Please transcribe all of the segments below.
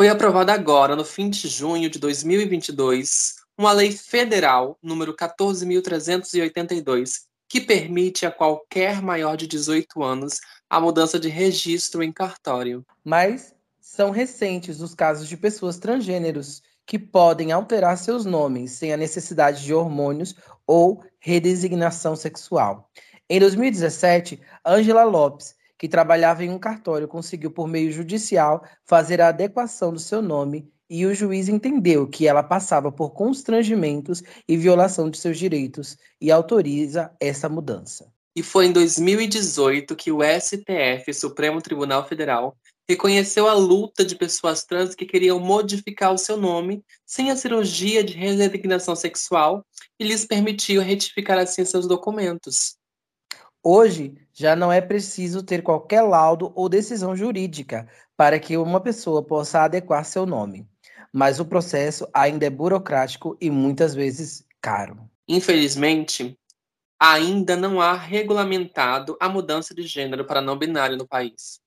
Foi aprovada agora, no fim de junho de 2022, uma lei federal, número 14.382, que permite a qualquer maior de 18 anos a mudança de registro em cartório. Mas são recentes os casos de pessoas transgêneros que podem alterar seus nomes sem a necessidade de hormônios ou redesignação sexual. Em 2017, Angela Lopes, que trabalhava em um cartório, conseguiu, por meio judicial, fazer a adequação do seu nome e o juiz entendeu que ela passava por constrangimentos e violação de seus direitos e autoriza essa mudança. E foi em 2018 que o STF, Supremo Tribunal Federal, reconheceu a luta de pessoas trans que queriam modificar o seu nome sem a cirurgia de redesignação sexual e lhes permitiu retificar assim seus documentos. Hoje, já não é preciso ter qualquer laudo ou decisão jurídica para que uma pessoa possa adequar seu nome mas o processo ainda é burocrático e muitas vezes caro. Infelizmente, ainda não há regulamentado a mudança de gênero para não binário no país.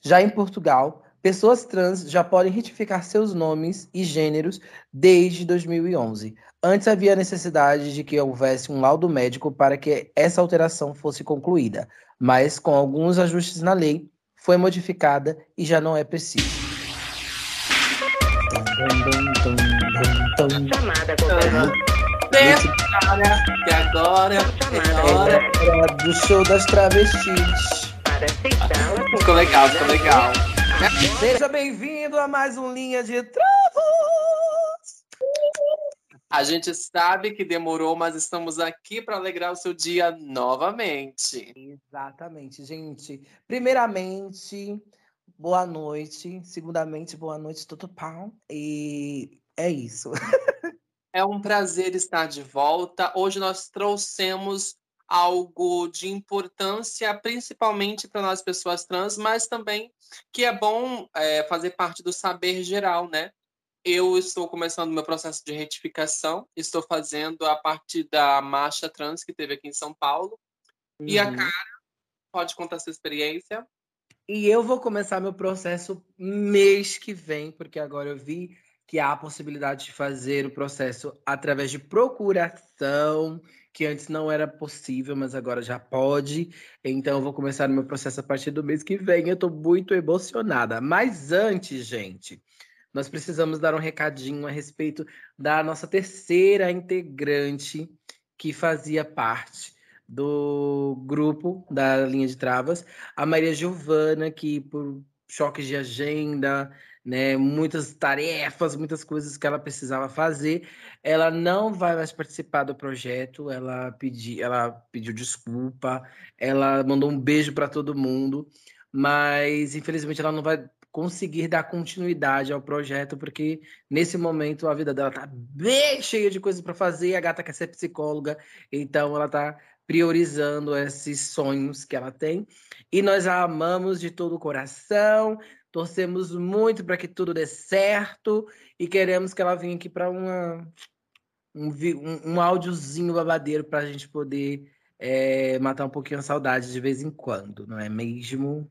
Já em Portugal, pessoas trans já podem retificar seus nomes e gêneros desde 2011. Antes havia necessidade de que houvesse um laudo médico para que essa alteração fosse concluída, mas com alguns ajustes na lei, foi modificada e já não é preciso. Chamada agora é hora do show das travestis. Ficou legal, ficou legal. Seja bem-vindo a mais um Linha de Travos. A gente sabe que demorou, mas estamos aqui para alegrar o seu dia novamente. Exatamente, gente. Primeiramente, boa noite. Segundamente, boa noite, tudo pau. E é isso. é um prazer estar de volta. Hoje nós trouxemos algo de importância, principalmente para nós pessoas trans, mas também que é bom é, fazer parte do saber geral, né? Eu estou começando meu processo de retificação, estou fazendo a partir da marcha trans que teve aqui em São Paulo. Uhum. E a uhum. cara, pode contar sua experiência? E eu vou começar meu processo mês que vem, porque agora eu vi que há a possibilidade de fazer o processo através de procuração, que antes não era possível, mas agora já pode. Então eu vou começar o meu processo a partir do mês que vem. Eu estou muito emocionada. Mas antes, gente, nós precisamos dar um recadinho a respeito da nossa terceira integrante que fazia parte do grupo da linha de travas, a Maria Giovana, que por choques de agenda, né, muitas tarefas, muitas coisas que ela precisava fazer, ela não vai mais participar do projeto. Ela pediu, ela pediu desculpa, ela mandou um beijo para todo mundo, mas infelizmente ela não vai conseguir dar continuidade ao projeto, porque nesse momento a vida dela tá bem cheia de coisas para fazer, a gata quer ser psicóloga, então ela tá priorizando esses sonhos que ela tem. E nós a amamos de todo o coração, torcemos muito para que tudo dê certo e queremos que ela venha aqui para uma um, um, um áudiozinho babadeiro para a gente poder é, matar um pouquinho a saudade de vez em quando, não é mesmo?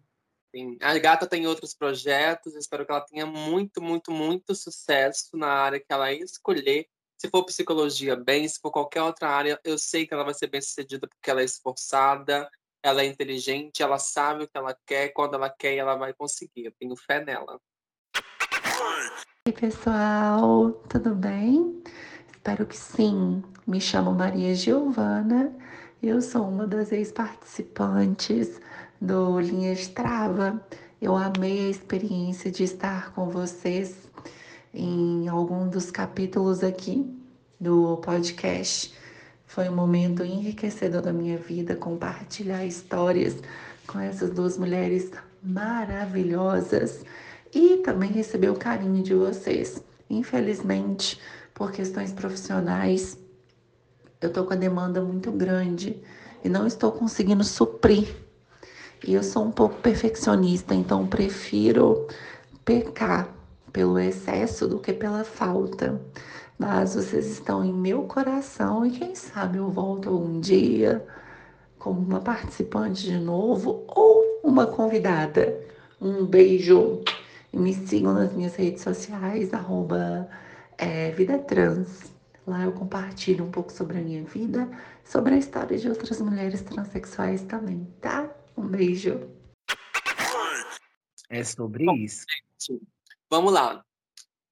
Sim. A gata tem outros projetos, espero que ela tenha muito, muito, muito sucesso na área que ela escolher se for psicologia, bem. Se for qualquer outra área, eu sei que ela vai ser bem sucedida porque ela é esforçada, ela é inteligente, ela sabe o que ela quer, quando ela quer, ela vai conseguir. Eu tenho fé nela. Oi, pessoal, tudo bem? Espero que sim. Me chamo Maria Giovana, eu sou uma das ex-participantes do Linha de Trava. Eu amei a experiência de estar com vocês em algum dos capítulos aqui do podcast. Foi um momento enriquecedor da minha vida compartilhar histórias com essas duas mulheres maravilhosas e também receber o carinho de vocês. Infelizmente, por questões profissionais, eu tô com a demanda muito grande e não estou conseguindo suprir. E eu sou um pouco perfeccionista, então prefiro pecar pelo excesso do que pela falta. Mas vocês estão em meu coração e quem sabe eu volto um dia como uma participante de novo ou uma convidada. Um beijo E me sigam nas minhas redes sociais, arroba é, Vida Trans. Lá eu compartilho um pouco sobre a minha vida, sobre a história de outras mulheres transexuais também, tá? Um beijo. É sobre isso. Vamos lá.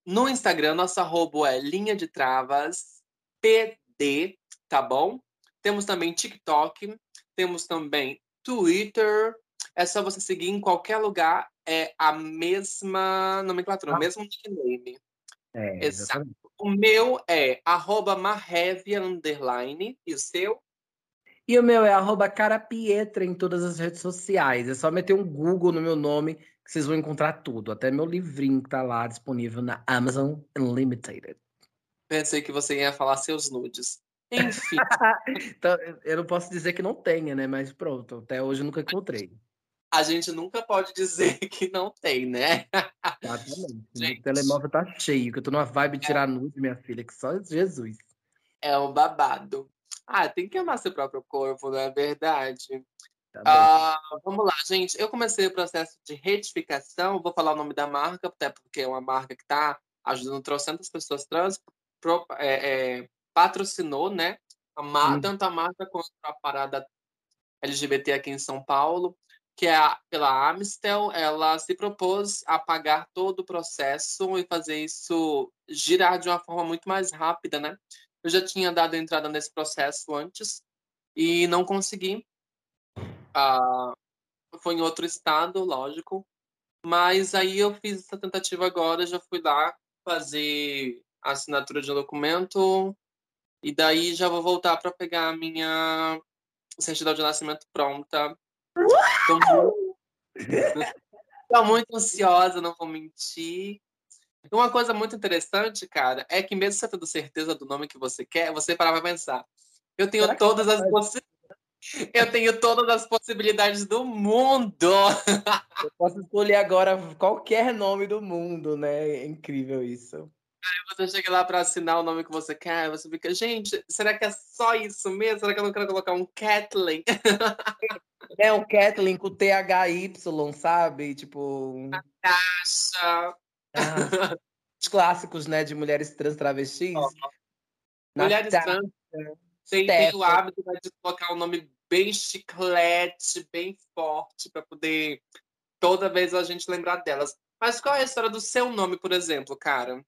No Instagram, nossa arroba é linha de travas PD, tá bom? Temos também TikTok, temos também Twitter. É só você seguir em qualquer lugar, é a mesma nomenclatura, ah. o mesmo nickname. É, Exato. O meu é arroba marrevia, underline, e o seu? E o meu é arroba carapietra em todas as redes sociais. É só meter um Google no meu nome que vocês vão encontrar tudo. Até meu livrinho que tá lá disponível na Amazon Unlimited. Pensei que você ia falar seus nudes. Enfim. então, eu não posso dizer que não tenha, né? Mas pronto, até hoje eu nunca encontrei. A gente nunca pode dizer que não tem, né? Exatamente. Gente. O telemóvel tá cheio, que eu tô numa vibe de tirar é. nude, minha filha, que só Jesus. É um babado. Ah, tem que amar seu próprio corpo, não é verdade? Tá ah, vamos lá, gente. Eu comecei o processo de retificação. Vou falar o nome da marca, até porque é uma marca que está ajudando trocentas pessoas trans. Pro, é, é, patrocinou, né? A mar, tanto a marca quanto a parada LGBT aqui em São Paulo, que é a, pela Amistel. Ela se propôs a pagar todo o processo e fazer isso girar de uma forma muito mais rápida, né? Eu já tinha dado entrada nesse processo antes e não consegui ah, foi em outro estado, lógico. Mas aí eu fiz essa tentativa agora, já fui lá fazer a assinatura de um documento e daí já vou voltar para pegar a minha certidão de nascimento pronta. Estou muito... muito ansiosa, não vou mentir. Uma coisa muito interessante, cara, é que mesmo você tendo certeza do nome que você quer, você parava pra pensar. Eu tenho todas as possibilidades eu tenho todas as possibilidades do mundo. Eu posso escolher agora qualquer nome do mundo, né? É incrível isso. Aí você chega lá para assinar o nome que você quer, você fica, gente, será que é só isso mesmo? Será que eu não quero colocar um Kathleen? É um Kathleen com THY, sabe? Tipo. Natasha. Ah, os clássicos, né, de mulheres trans travestis. Oh. Mulheres trans tem, tem o hábito né, de colocar o nome bem chiclete, bem forte, para poder toda vez a gente lembrar delas. Mas qual é a história do seu nome, por exemplo, cara?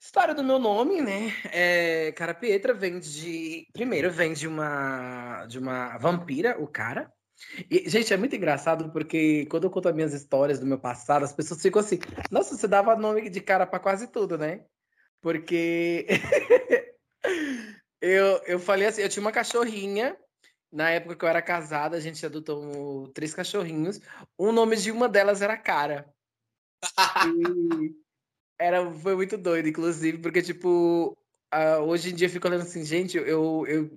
História do meu nome, né? É, cara Pietra vem de. Primeiro, vem de uma, de uma vampira, o cara. E, gente, é muito engraçado porque quando eu conto as minhas histórias do meu passado, as pessoas ficam assim: nossa, você dava nome de cara para quase tudo, né? Porque Eu, eu falei assim, eu tinha uma cachorrinha. Na época que eu era casada, a gente adotou três cachorrinhos. O nome de uma delas era Cara. era, foi muito doido, inclusive, porque, tipo, uh, hoje em dia eu fico olhando assim, gente, eu, eu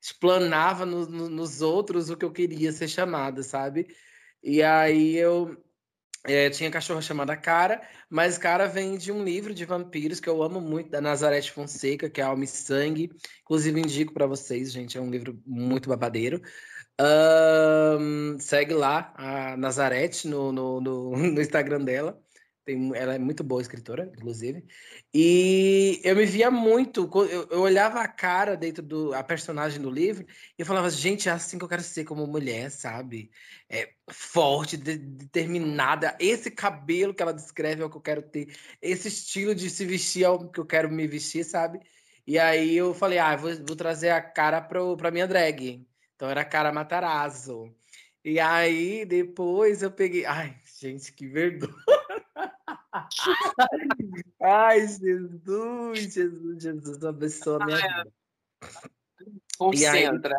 explanava no, no, nos outros o que eu queria ser chamada, sabe? E aí eu é, tinha cachorra chamada Cara, mas Cara vem de um livro de vampiros que eu amo muito, da Nazareth Fonseca, que é Alma e Sangue. Inclusive, indico para vocês, gente, é um livro muito babadeiro. Um, segue lá a Nazareth no, no, no, no Instagram dela. Tem, ela é muito boa escritora, inclusive. E eu me via muito, eu, eu, olhava a cara dentro do a personagem do livro e eu falava, gente, é assim que eu quero ser como mulher, sabe? É forte, de, determinada. Esse cabelo que ela descreve é o que eu quero ter. Esse estilo de se vestir é o que eu quero me vestir, sabe? E aí eu falei, ah, vou, vou trazer a cara pro, pra minha drag. Então era a cara Matarazzo. E aí depois eu peguei. Ai, gente, que vergonha. Ai, Jesus, Jesus, Jesus, abençoa a minha vida. Concentra.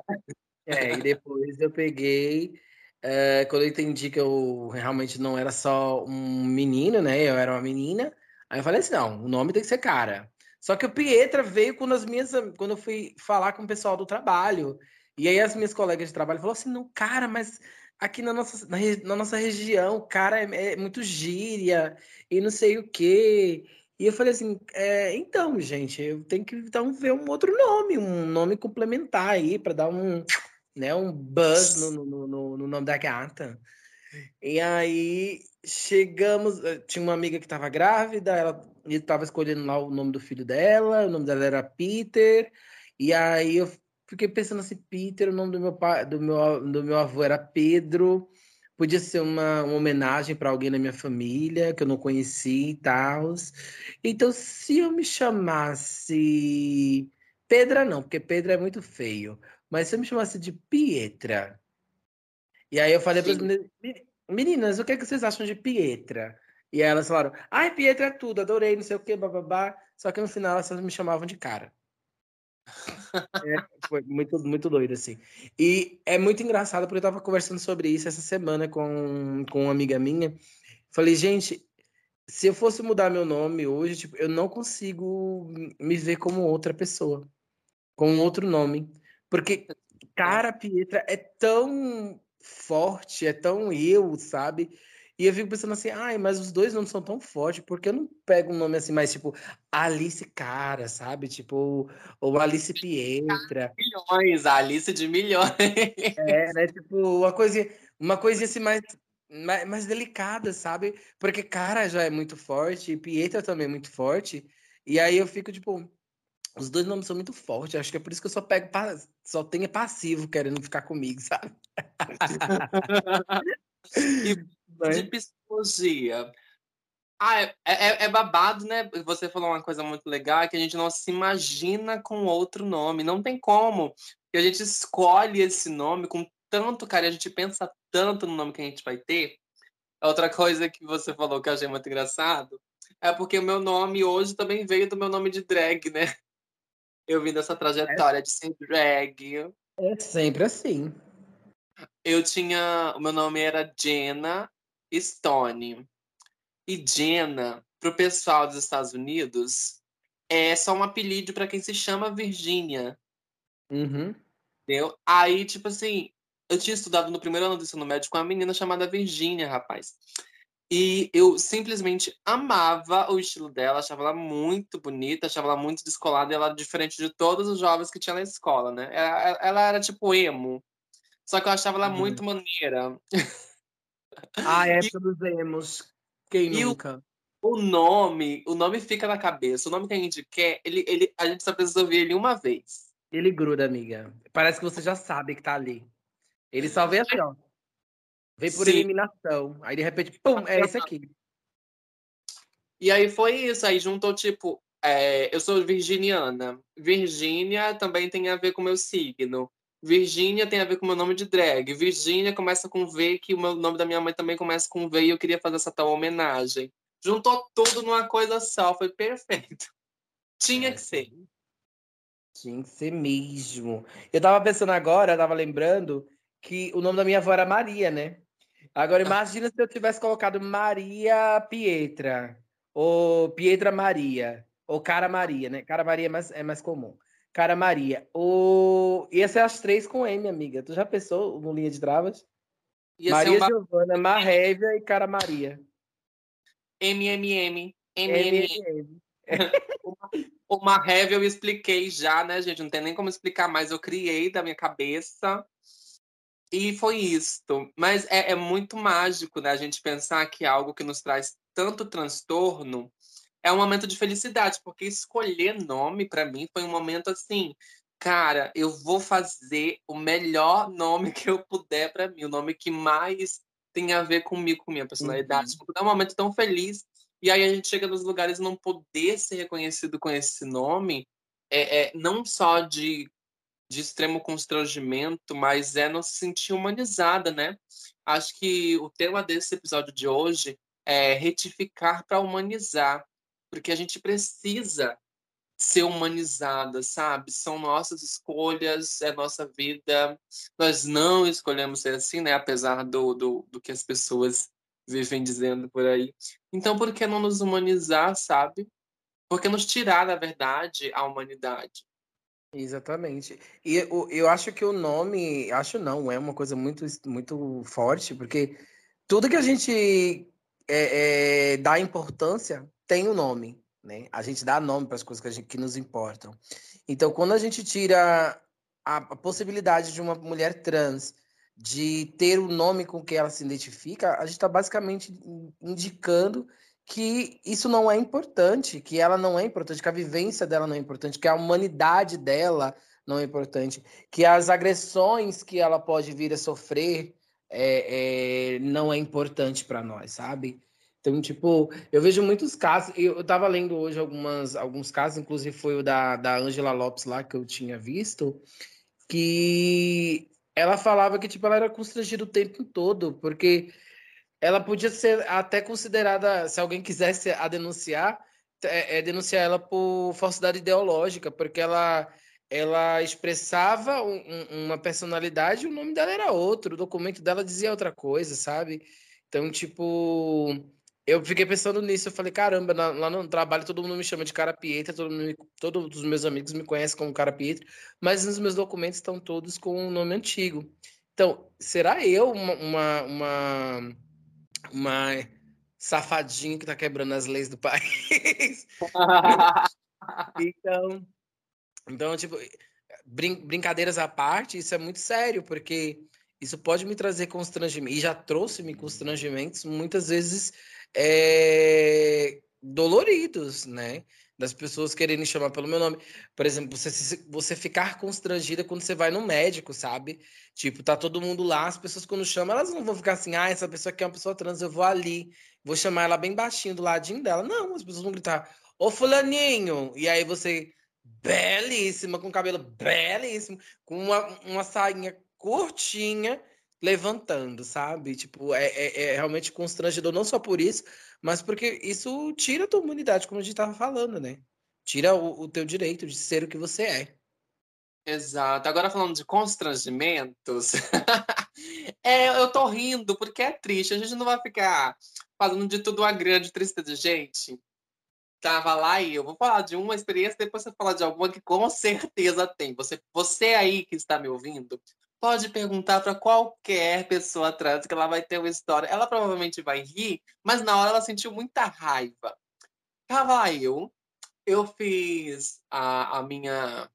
E aí, é, e depois eu peguei, é, quando eu entendi que eu realmente não era só um menino, né? Eu era uma menina. Aí eu falei assim, não, o nome tem que ser cara. Só que o Pietra veio quando as minhas, quando eu fui falar com o pessoal do trabalho. E aí as minhas colegas de trabalho falaram assim, não, cara, mas aqui na nossa, na, na nossa região, cara é, é, muito gíria e não sei o quê. E eu falei assim, é, então, gente, eu tenho que então ver um outro nome, um nome complementar aí, para dar um, né, um buzz no, no, no, no, nome da gata. E aí chegamos. Eh, tinha uma amiga que estava grávida, ela estava escolhendo lá o nome do filho dela, o nome dela era Peter, e aí eu fiquei pensando assim, Peter, o nome do meu pai, do meu, do meu avô era Pedro. Podia ser uma, uma homenagem para alguém da minha família que eu não conheci e tal. Então, se eu me chamasse Pedra, não, porque Pedra é muito feio. Mas se eu me chamasse de Pietra. E aí eu falei para as meninas, meninas, o que, é que vocês acham de Pietra? E elas falaram, ai, Pietra é tudo, adorei, não sei o quê, bababá. Só que no final elas me chamavam de cara. É, foi muito, muito doido, assim. E é muito engraçado, porque eu tava conversando sobre isso essa semana com, com uma amiga minha. Falei, gente, se eu fosse mudar meu nome hoje, tipo, eu não consigo me ver como outra pessoa, com outro nome. Porque, cara, Pietra é tão forte, é tão eu, sabe? E eu fico pensando assim, ai, mas os dois nomes são tão fortes, porque eu não pego um nome assim mais tipo Alice Cara, sabe? Tipo, ou Alice Pietra. Milhões, Alice de milhões. É, né? Tipo, uma coisinha, uma coisinha assim mais, mais, mais delicada, sabe? Porque Cara já é muito forte, e Pietra também é muito forte. E aí eu fico, tipo, os dois nomes são muito fortes. Acho que é por isso que eu só pego, só tenho passivo querendo ficar comigo, sabe? e de psicologia. Ah, é, é, é, babado, né? Você falou uma coisa muito legal, que a gente não se imagina com outro nome. Não tem como. E a gente escolhe esse nome com tanto carinho, a gente pensa tanto no nome que a gente vai ter. Outra coisa que você falou que eu achei muito engraçado é porque o meu nome hoje também veio do meu nome de drag, né? Eu vim dessa trajetória é. de ser drag. É sempre assim. Eu tinha. O meu nome era Jenna Stone. E Jenna, para o pessoal dos Estados Unidos, é só um apelido para quem se chama Virgínia. Uhum. Entendeu? Aí, tipo assim, eu tinha estudado no primeiro ano do ensino médio com uma menina chamada Virgínia, rapaz. E eu simplesmente amava o estilo dela, achava ela muito bonita, achava ela muito descolada, e ela era diferente de todos os jovens que tinha na escola, né? Ela, ela era tipo emo. Só que eu achava ela uhum. muito maneira. Ah, essa dos emos. Quem e nunca? O, o, nome, o nome fica na cabeça. O nome que a gente quer, ele, ele, a gente só precisa ouvir ele uma vez. Ele gruda, amiga. Parece que você já sabe que tá ali. Ele só vê assim, ó. Vem por Sim. eliminação. Aí de repente, pum, é esse aqui. E aí foi isso. Aí juntou, tipo, é, eu sou virginiana. Virgínia também tem a ver com o meu signo. Virgínia tem a ver com o meu nome de drag. Virgínia começa com V, que o meu nome da minha mãe também começa com V, e eu queria fazer essa tal homenagem. Juntou tudo numa coisa só, foi perfeito. Tinha que ser. Tinha que ser mesmo. Eu tava pensando agora, eu tava lembrando que o nome da minha avó era Maria, né? Agora imagina se eu tivesse colocado Maria Pietra, ou Pietra Maria, ou Cara Maria, né? Cara Maria é mais, é mais comum. Cara Maria. O... Ia ser as três com M, amiga. Tu já pensou no Linha de Travas? Ia Maria. Giovana, Marrévia e Cara Maria. MMM. MMM. o Marrévia eu expliquei já, né, gente? Não tem nem como explicar mais. Eu criei da minha cabeça. E foi isto. Mas é, é muito mágico, né? A gente pensar que é algo que nos traz tanto transtorno é um momento de felicidade, porque escolher nome para mim foi um momento assim, cara, eu vou fazer o melhor nome que eu puder para mim, o nome que mais tem a ver comigo, com minha personalidade. Uhum. É um momento tão feliz. E aí a gente chega nos lugares não poder ser reconhecido com esse nome, é, é não só de, de extremo constrangimento, mas é não se sentir humanizada, né? Acho que o tema desse episódio de hoje é retificar para humanizar porque a gente precisa ser humanizada, sabe? São nossas escolhas, é nossa vida. Nós não escolhemos ser assim, né? Apesar do, do, do que as pessoas vivem dizendo por aí. Então, por que não nos humanizar, sabe? Por que nos tirar, na verdade, a humanidade? Exatamente. E eu, eu acho que o nome, acho não, é uma coisa muito, muito forte, porque tudo que a gente é, é, dá importância tem o um nome, né? A gente dá nome para as coisas que, gente, que, nos importam. Então, quando a gente tira a, a, possibilidade de uma mulher trans de ter o nome com que ela se identifica, a gente está basicamente indicando que isso não é importante, que ela não é importante, que a vivência dela não é importante, que a humanidade dela não é importante, que as agressões que ela pode vir a sofrer é, é, não é importante para nós, sabe? Então, tipo, eu vejo muitos casos, eu, estava lendo hoje algumas, alguns casos, inclusive foi o da, da Angela Lopes lá que eu tinha visto, que ela falava que, tipo, ela era constrangida o tempo todo, porque ela podia ser até considerada, se alguém quisesse a denunciar, é, é denunciar ela por falsidade ideológica, porque ela ela expressava um, uma personalidade e o nome dela era outro, o documento dela dizia outra coisa, sabe? Então, tipo, eu fiquei pensando nisso, eu falei, caramba, lá no trabalho todo mundo me chama de cara Pietra, todo mundo, todos os meus amigos me conhecem como cara Pietra, mas os meus documentos estão todos com o um nome antigo. Então, será eu uma, uma, uma uma safadinha que tá quebrando as leis do país. então, então, tipo, brin brincadeiras à parte, isso é muito sério, porque isso pode me trazer constrangimento, e já trouxe-me constrangimentos muitas vezes é, doloridos, né? das pessoas quererem chamar pelo meu nome. Por exemplo, você, você ficar constrangida quando você vai no médico, sabe? Tipo, tá todo mundo lá, as pessoas quando chamam, elas não vão ficar assim, ah, essa pessoa aqui é uma pessoa trans, eu vou ali, vou chamar ela bem baixinho do ladinho dela. Não, as pessoas vão gritar, ô fulaninho! E aí você, belíssima, com cabelo belíssimo, com uma, uma sainha curtinha, levantando, sabe? Tipo, é, é, é, realmente constrangedor, não só por isso, mas porque isso tira a tua humanidade, como a gente tava falando, né? Tira o, o teu direito de ser o que você é. Exato. Agora falando de constrangimentos, é, eu tô rindo porque é triste. A gente não vai ficar falando de tudo uma grande tristeza. Gente, tava lá e eu vou falar de uma experiência, depois você falar de alguma que com certeza tem. Você, você aí que está me ouvindo, pode perguntar para qualquer pessoa trans que ela vai ter uma história. Ela provavelmente vai rir, mas na hora ela sentiu muita raiva. Tava eu, eu fiz a, a minha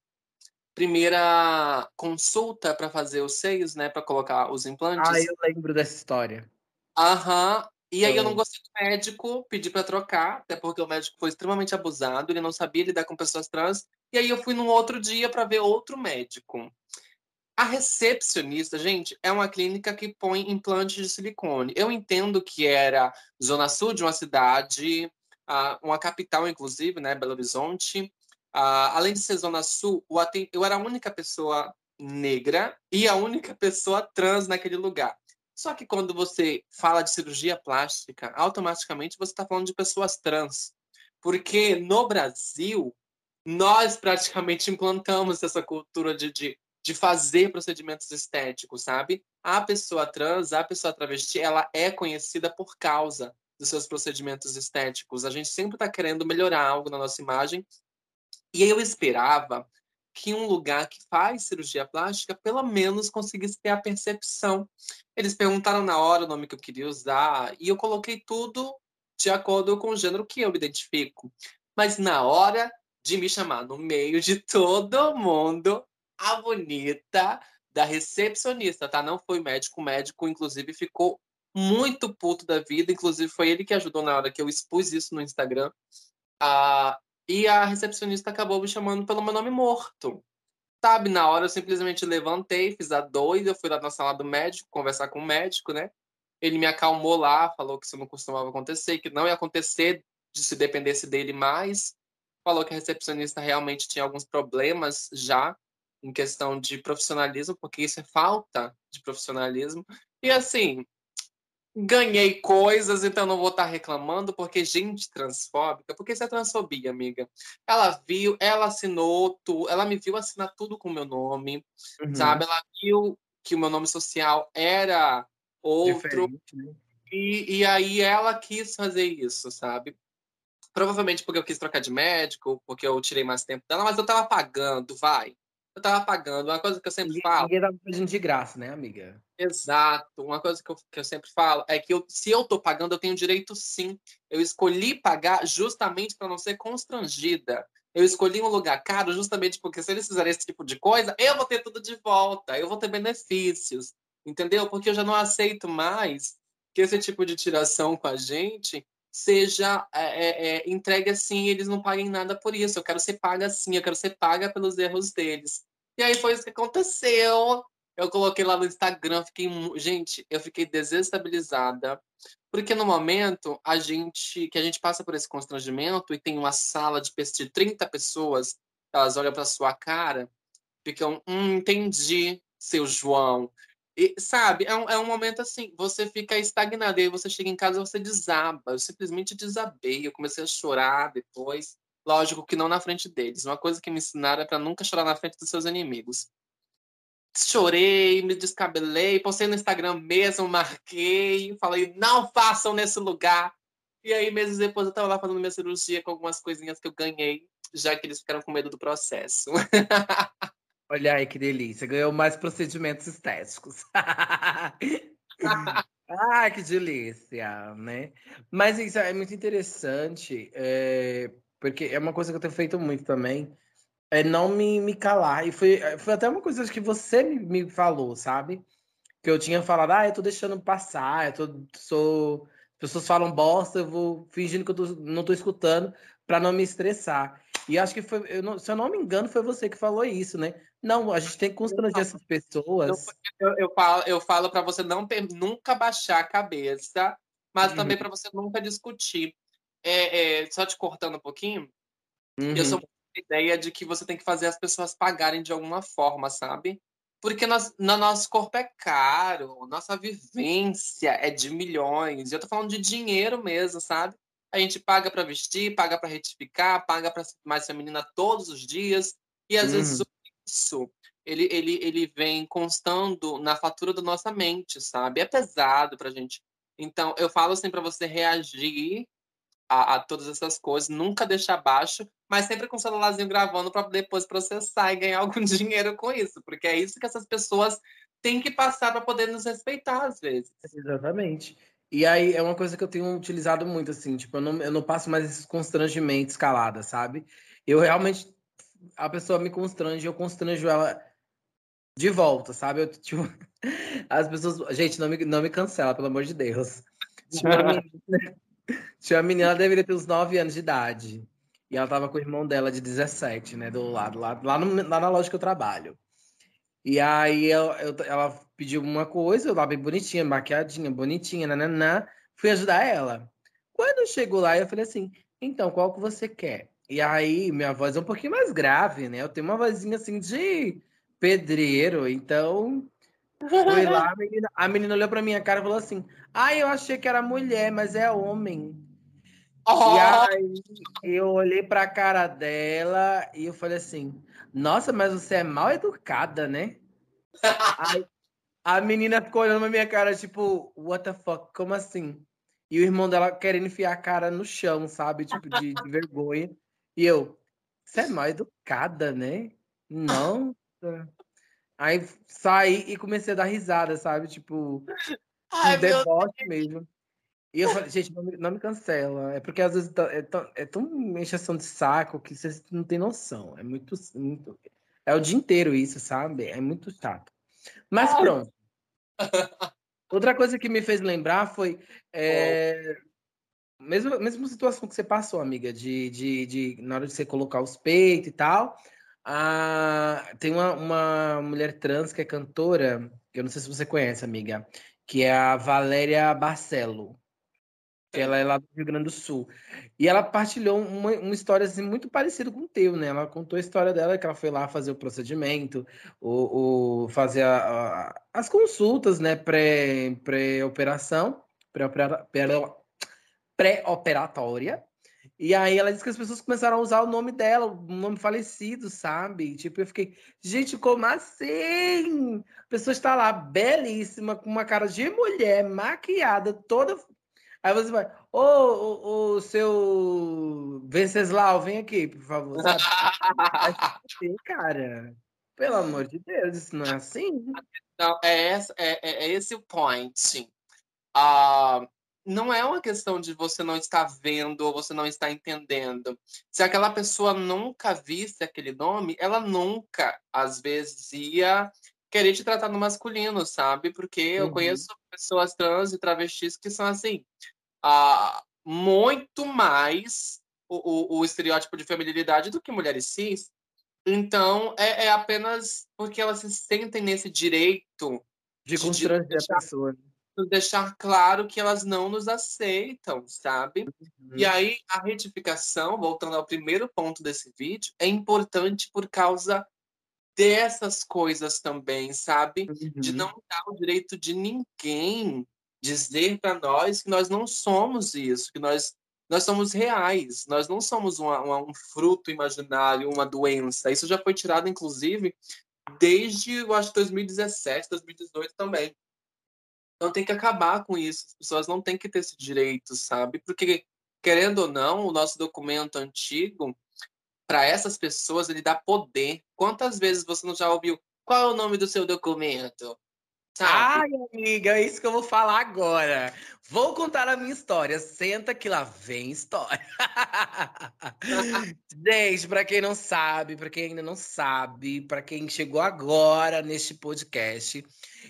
primeira consulta para fazer os seios, né, para colocar os implantes. Ah, eu lembro dessa história. Aham. E aí eu não gostei do médico, pedi para trocar, até porque o médico foi extremamente abusado, ele não sabia lidar com pessoas trans. E aí eu fui num outro dia para ver outro médico. A recepcionista, gente, é uma clínica que põe implantes de silicone. Eu entendo que era zona sul de uma cidade, uma capital, inclusive, né, Belo Horizonte. além de ser zona sul, eu era a única pessoa negra e a única pessoa trans naquele lugar. Só que quando você fala de cirurgia plástica, automaticamente você está falando de pessoas trans. Porque no Brasil, nós praticamente implantamos essa cultura de, de de fazer procedimentos estéticos, sabe? A pessoa trans, a pessoa travesti, ela é conhecida por causa dos seus procedimentos estéticos. A gente sempre está querendo melhorar algo na nossa imagem. E eu esperava que um lugar que faz cirurgia plástica, pelo menos conseguisse ter a percepção. Eles perguntaram na hora o nome que eu queria usar, e eu coloquei tudo de acordo com o gênero que eu me identifico. Mas na hora de me chamar no meio de todo mundo, a bonita da recepcionista, tá? Não foi médico. O médico, inclusive, ficou muito puto da vida. Inclusive, foi ele que ajudou na hora que eu expus isso no Instagram. Ah, e a recepcionista acabou me chamando pelo meu nome morto. Sabe, na hora eu simplesmente levantei, fiz a doida, fui lá na sala do médico, conversar com o médico, né? Ele me acalmou lá, falou que isso não costumava acontecer, que não ia acontecer de se dependesse dele mais. Falou que a recepcionista realmente tinha alguns problemas já em questão de profissionalismo, porque isso é falta de profissionalismo. E assim, ganhei coisas, então não vou estar reclamando, porque gente transfóbica, porque isso é transfobia, amiga. Ela viu, ela assinou tudo, ela me viu assinar tudo com o meu nome, uhum. sabe? Ela viu que o meu nome social era outro. Né? E, e aí ela quis fazer isso, sabe? Provavelmente porque eu quis trocar de médico, porque eu tirei mais tempo dela, mas eu tava pagando, vai eu tava pagando. Uma coisa que eu sempre falo. Ninguém tava fazendo de graça, né, amiga? Exato. Uma coisa que eu, que eu sempre falo é que eu, se eu tô pagando, eu tenho direito sim. Eu escolhi pagar justamente para não ser constrangida. Eu escolhi um lugar caro justamente porque se eles fizerem esse tipo de coisa, eu vou ter tudo de volta, eu vou ter benefícios. entendeu? Porque eu já não aceito mais que esse tipo de tiração com a gente seja é, é, é entregue assim, eles não paguem nada por isso. Eu quero ser paga assim, eu quero ser paga pelos erros deles. E aí foi isso que aconteceu. Eu coloquei lá no Instagram, fiquei, gente, eu fiquei desestabilizada, porque no momento a gente que a gente passa por esse constrangimento e tem uma sala de 30 pessoas, elas olham para sua cara, ficam, hum, entendi, seu João. E, sabe, é um, é um momento assim, você fica estagnado, e aí você chega em casa você desaba. Eu simplesmente desabei, eu comecei a chorar depois. Lógico que não na frente deles. Uma coisa que me ensinaram é para nunca chorar na frente dos seus inimigos. Chorei, me descabelei, postei no Instagram mesmo, marquei, falei, não façam nesse lugar. E aí, meses depois, eu tava lá fazendo minha cirurgia com algumas coisinhas que eu ganhei, já que eles ficaram com medo do processo. Olha aí que delícia, ganhou mais procedimentos estéticos. ah, que delícia, né? Mas isso é muito interessante, é, porque é uma coisa que eu tenho feito muito também, é não me, me calar. E foi, foi até uma coisa que você me, me falou, sabe? Que eu tinha falado, ah, eu tô deixando passar, eu tô, sou... As pessoas falam bosta, eu vou fingindo que eu tô, não tô escutando para não me estressar. E acho que foi, eu não, se eu não me engano, foi você que falou isso, né? Não, a gente tem que constranger essas pessoas. Eu, eu falo, eu falo para você não ter, nunca baixar a cabeça, mas uhum. também para você nunca discutir. É, é, só te cortando um pouquinho, uhum. eu sou uhum. a ideia de que você tem que fazer as pessoas pagarem de alguma forma, sabe? Porque nós, no nosso corpo é caro, nossa vivência é de milhões. Eu tô falando de dinheiro mesmo, sabe? A gente paga para vestir, paga para retificar, paga para ser mais feminina todos os dias. E às uhum. vezes isso ele, ele, ele vem constando na fatura da nossa mente, sabe? É pesado pra gente. Então, eu falo assim para você reagir a, a, todas essas coisas, nunca deixar baixo, mas sempre com o celularzinho gravando para depois processar e ganhar algum dinheiro com isso, porque é isso que essas pessoas têm que passar para poder nos respeitar às vezes. Exatamente. E aí é uma coisa que eu tenho utilizado muito, assim, tipo, eu não, eu não passo mais esses constrangimentos caladas, sabe? Eu realmente, a pessoa me constrange, eu constranjo ela de volta, sabe? Eu, tipo, as pessoas, gente, não me, não me cancela, pelo amor de Deus. Tinha uma menina, tinha uma menina ela deveria ter uns 9 anos de idade. E ela tava com o irmão dela de 17, né? Do lado, lá, lá, no, lá na loja que eu trabalho. E aí eu, eu, ela pediu uma coisa, eu lá bem bonitinha, maquiadinha, bonitinha, nananã, fui ajudar ela. Quando chegou lá, eu falei assim, então, qual que você quer? E aí, minha voz é um pouquinho mais grave, né? Eu tenho uma vozinha assim de pedreiro, então fui lá, a menina, a menina olhou pra minha cara e falou assim, ah, eu achei que era mulher, mas é homem. Oh. E aí eu olhei pra cara dela e eu falei assim, nossa, mas você é mal educada, né? Aí, a menina ficou olhando na minha cara, tipo, what the fuck, como assim? E o irmão dela querendo enfiar a cara no chão, sabe? Tipo, de, de vergonha. E eu, você é mal educada, né? Não. Aí saí e comecei a dar risada, sabe? Tipo, Ai, um deboche mesmo. E eu falei, gente, não me, não me cancela. É porque às vezes tá, é, tão, é tão encheção de saco que vocês não tem noção. É muito, muito. É o dia inteiro isso, sabe? É muito chato. Mas pronto. Outra coisa que me fez lembrar foi. É, oh. mesma, mesma situação que você passou, amiga, de, de, de na hora de você colocar os peitos e tal. A, tem uma, uma mulher trans que é cantora, eu não sei se você conhece, amiga, que é a Valéria Barcelo. Ela é lá do Rio Grande do Sul. E ela partilhou uma, uma história assim, muito parecida com o teu, né? Ela contou a história dela, que ela foi lá fazer o procedimento, o, o fazer a, a, as consultas, né? Pré-operação, pré pré-operatória. E aí ela disse que as pessoas começaram a usar o nome dela, o nome falecido, sabe? Tipo, eu fiquei, gente, como assim? A pessoa está lá, belíssima, com uma cara de mulher, maquiada, toda Aí você vai, ô, ô, ô seu Venceslau, vem aqui, por favor. Sim, cara. Pelo amor de Deus, isso não é assim. Não, é, esse, é, é, é esse o point. Uh, não é uma questão de você não estar vendo ou você não estar entendendo. Se aquela pessoa nunca visse aquele nome, ela nunca, às vezes, ia querer te tratar no masculino, sabe? Porque uhum. eu conheço pessoas trans e travestis que são assim, uh, muito mais o, o, o, estereótipo de feminilidade do que mulheres cis. Então, é, é apenas porque elas se sentem nesse direito de constranger de deixar, a pessoa. De deixar claro que elas não nos aceitam, sabe? Uhum. E aí, a retificação, voltando ao primeiro ponto desse vídeo, é importante por causa dessas coisas também, sabe? Uhum. De não dar o direito de ninguém dizer para nós que nós não somos isso, que nós nós somos reais, nós não somos uma, uma, um fruto imaginário, uma doença. Isso já foi tirado, inclusive, desde, eu acho, 2017, 2018 também. Então tem que acabar com isso. As pessoas não têm que ter esse direito, sabe? Porque, querendo ou não, o nosso documento antigo, para essas pessoas, ele dá poder. Quantas vezes você não já ouviu qual é o nome do seu documento? Sabe? Ai, amiga, é isso que eu vou falar agora. Vou contar a minha história. Senta que lá vem história. Gente, para quem não sabe, para quem ainda não sabe, para quem chegou agora neste podcast,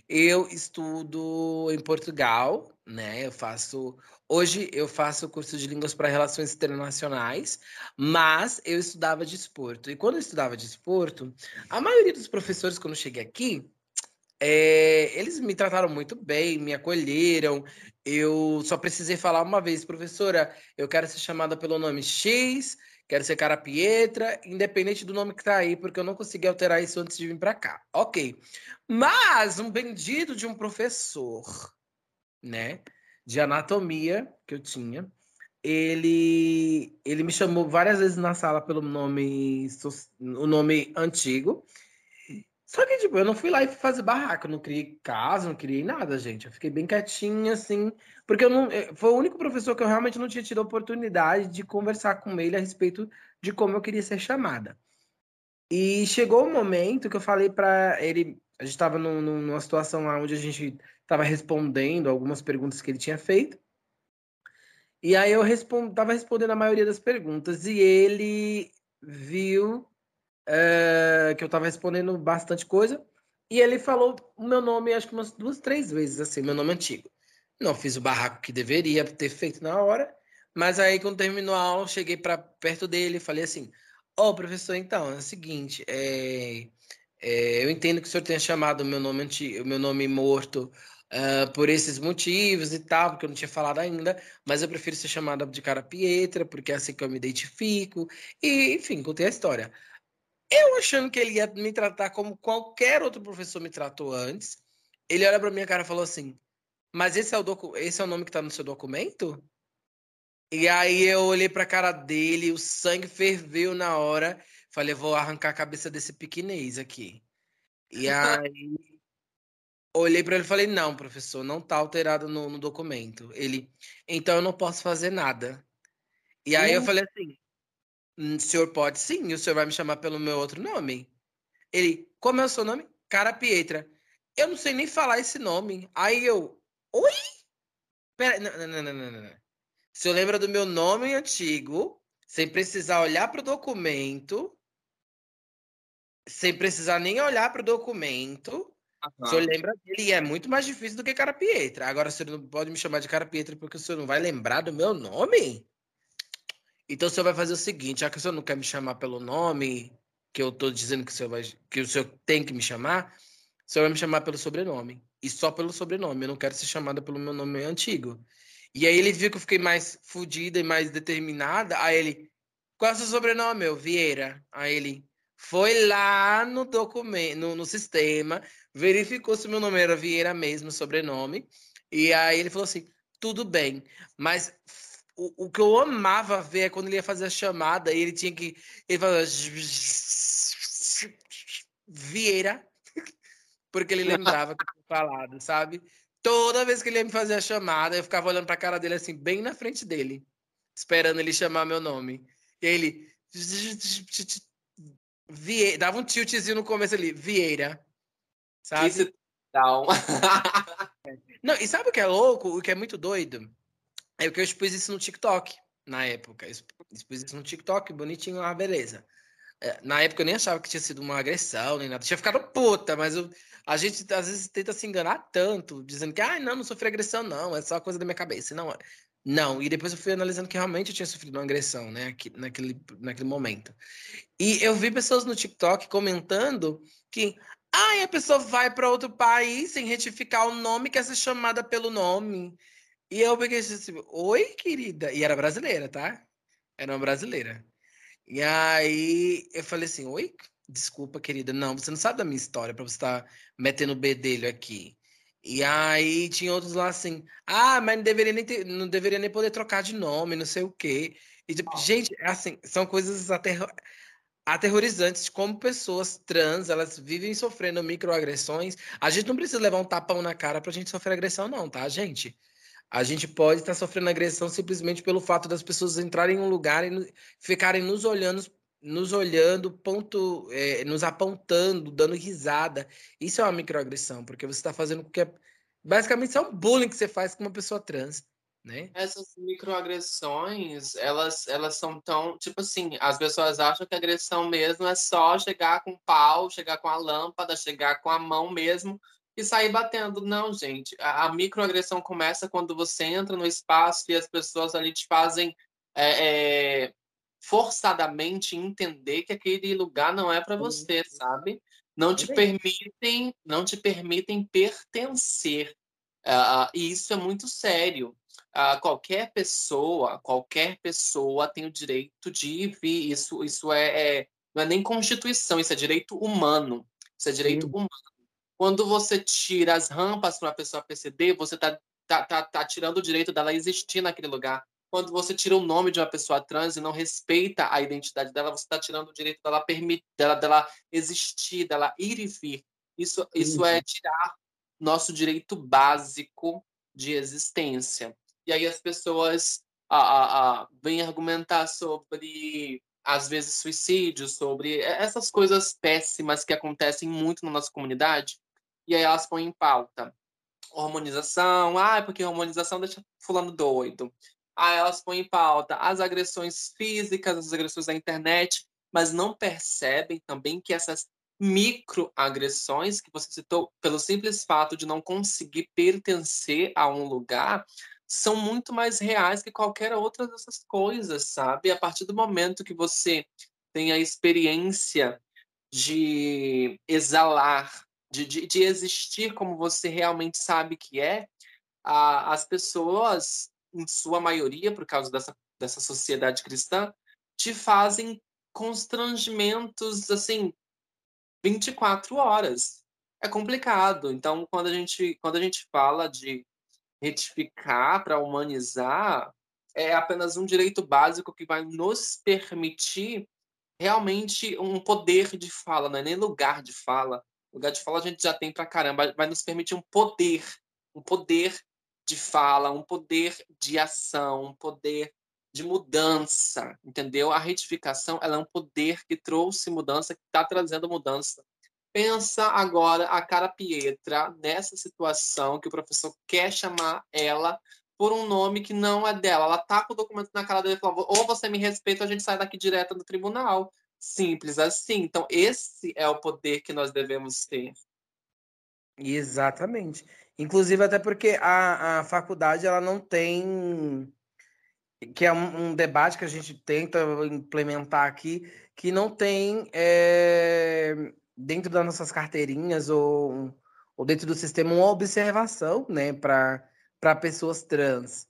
eu estudo em Portugal, né? Eu faço hoje eu faço o curso de línguas para relações internacionais, mas eu estudava de esporto. E quando eu estudava de esporto, a maioria dos professores quando eu cheguei aqui é, eles me trataram muito bem, me acolheram. Eu só precisei falar uma vez, professora, eu quero ser chamada pelo nome X, quero ser cara Pietra, independente do nome que tá aí, porque eu não consegui alterar isso antes de vir para cá. Ok. Mas um bendito de um professor, né, de anatomia que eu tinha, ele ele me chamou várias vezes na sala pelo nome o nome antigo só que, tipo, eu não fui lá e fui fazer barraco, não criei casa, não criei nada, gente. Eu fiquei bem quietinha, assim, porque eu não. Eh, foi o único professor que eu realmente não tinha tido a oportunidade de conversar com ele a respeito de como eu queria ser chamada. E chegou o um momento que eu falei para ele. A gente estava numa situação lá onde a gente estava respondendo algumas perguntas que ele tinha feito. E aí eu estava respondendo a maioria das perguntas. E ele viu é, que eu estava respondendo bastante coisa, e ele falou o meu nome, acho que umas duas, três vezes, assim, meu nome antigo. Não fiz o barraco que deveria ter feito na hora, mas aí, quando terminou a aula, cheguei para perto dele e falei assim: Ô, oh, professor, então, é o seguinte, é, é, eu entendo que o senhor tenha chamado o meu nome, antigo, meu nome morto uh, por esses motivos e tal, porque eu não tinha falado ainda, mas eu prefiro ser chamada de cara Pietra, porque é assim que eu me identifico, e, enfim, contei a história. Eu achando que ele ia me tratar como qualquer outro professor me tratou antes, ele olha para minha cara e falou assim: Mas esse é o, docu esse é o nome que tá no seu documento? E aí eu olhei pra cara dele, o sangue ferveu na hora. Falei, vou arrancar a cabeça desse piquinês aqui. E aí olhei para ele e falei, não, professor, não tá alterado no, no, documento. Ele, então eu não posso fazer nada. E aí eu falei assim, Hum, o senhor pode sim, o senhor vai me chamar pelo meu outro nome. Ele, como é o seu nome? Cara Pietra. Eu não sei nem falar esse nome. Aí eu, oi? Pera, não, não, não, não, não. O senhor lembra do meu nome antigo, sem precisar olhar para o documento, sem precisar nem olhar para o documento. Uhum. O senhor lembra dele e é muito mais difícil do que Cara Pietra. Agora o senhor não pode me chamar de Cara Pietra porque o senhor não vai lembrar do meu nome? Então o senhor vai fazer o seguinte, já que o senhor não quer me chamar pelo nome, que eu estou dizendo que o senhor vai, que o senhor tem que me chamar, o senhor vai me chamar pelo sobrenome. E só pelo sobrenome. Eu não quero ser chamada pelo meu nome antigo. E aí ele viu que eu fiquei mais fodida e mais determinada. Aí ele, qual é o seu sobrenome, meu? Vieira. Aí ele foi lá no documento, no, no sistema, verificou se meu nome era Vieira mesmo, sobrenome. E aí ele falou assim: tudo bem, mas o, o que eu amava ver é quando ele ia fazer a chamada e ele tinha que. Ele falava. Vieira. Porque ele lembrava que eu tinha falado, sabe? Toda vez que ele ia me fazer a chamada, eu ficava olhando pra cara dele assim, bem na frente dele, esperando ele chamar meu nome. E ele. Vieira, dava um tiltzinho no começo ali, Vieira. Sabe? Isso... Não. Não, e sabe o que é louco? O que é muito doido? É que eu expus isso no TikTok na época. Expus isso no TikTok, bonitinho, ah, beleza. É, na época eu nem achava que tinha sido uma agressão, nem nada. Tinha ficado puta, mas eu, a gente às vezes tenta se enganar tanto, dizendo que, ah, não, não sofri agressão, não, é só coisa da minha cabeça. Não, não. E depois eu fui analisando que realmente eu tinha sofrido uma agressão, né, naquele, naquele momento. E eu vi pessoas no TikTok comentando que, ah, a pessoa vai para outro país sem retificar o nome, quer ser chamada pelo nome. E eu peguei assim, oi, querida. E era brasileira, tá? Era uma brasileira. E aí eu falei assim: Oi, desculpa, querida, não, você não sabe da minha história para você estar tá metendo o bedelho aqui. E aí tinha outros lá assim: Ah, mas não deveria nem, ter, não deveria nem poder trocar de nome, não sei o quê. E, tipo, gente, assim, são coisas aterro aterrorizantes como pessoas trans, elas vivem sofrendo microagressões. A gente não precisa levar um tapão na cara pra gente sofrer agressão, não, tá, gente? A gente pode estar sofrendo agressão simplesmente pelo fato das pessoas entrarem em um lugar e ficarem nos olhando, nos olhando, ponto, é, nos apontando, dando risada. Isso é uma microagressão, porque você está fazendo com que. Basicamente, isso é um bullying que você faz com uma pessoa trans. Né? Essas microagressões, elas, elas são tão, tipo assim, as pessoas acham que agressão mesmo é só chegar com pau, chegar com a lâmpada, chegar com a mão mesmo, e sair batendo. Não, gente. A, a microagressão começa quando você entra no espaço e as pessoas ali te fazem é, é, forçadamente entender que aquele lugar não é para você, sabe? Não te permitem, não te permitem pertencer. Uh, e isso é muito sério. Uh, qualquer pessoa, qualquer pessoa tem o direito de vir. Isso, isso é, é não é nem constituição, isso é direito humano. Isso é direito Sim. humano. Quando você tira as rampas para a pessoa perceber, você está tá, tá, tá tirando o direito dela existir naquele lugar. Quando você tira o nome de uma pessoa trans e não respeita a identidade dela, você está tirando o direito dela, permitir, dela, dela existir, dela ir e vir. Isso, isso é tirar nosso direito básico de existência. E aí as pessoas a, a, a, vêm argumentar sobre às vezes suicídio, sobre essas coisas péssimas que acontecem muito na nossa comunidade e aí elas põem em pauta hormonização, ah, é porque hormonização deixa fulano doido. Aí elas põem em pauta as agressões físicas, as agressões da internet, mas não percebem também que essas microagressões que você citou, pelo simples fato de não conseguir pertencer a um lugar, são muito mais reais que qualquer outra dessas coisas, sabe? A partir do momento que você tem a experiência de exalar de, de, de existir como você realmente sabe que é, a, as pessoas, em sua maioria, por causa dessa, dessa sociedade cristã, te fazem constrangimentos, assim, 24 horas. É complicado. Então, quando a gente, quando a gente fala de retificar para humanizar, é apenas um direito básico que vai nos permitir realmente um poder de fala, não é nem lugar de fala, lugar de fala a gente já tem pra caramba, vai nos permitir um poder, um poder de fala, um poder de ação, um poder de mudança, entendeu? A retificação ela é um poder que trouxe mudança, que está trazendo mudança. Pensa agora a cara Pietra nessa situação que o professor quer chamar ela por um nome que não é dela. Ela tá com o documento na cara dele e ou você me respeita, ou a gente sai daqui direto do tribunal. Simples assim. Então, esse é o poder que nós devemos ter. Exatamente. Inclusive, até porque a, a faculdade ela não tem. Que é um, um debate que a gente tenta implementar aqui, que não tem é, dentro das nossas carteirinhas ou, ou dentro do sistema uma observação né, para pessoas trans.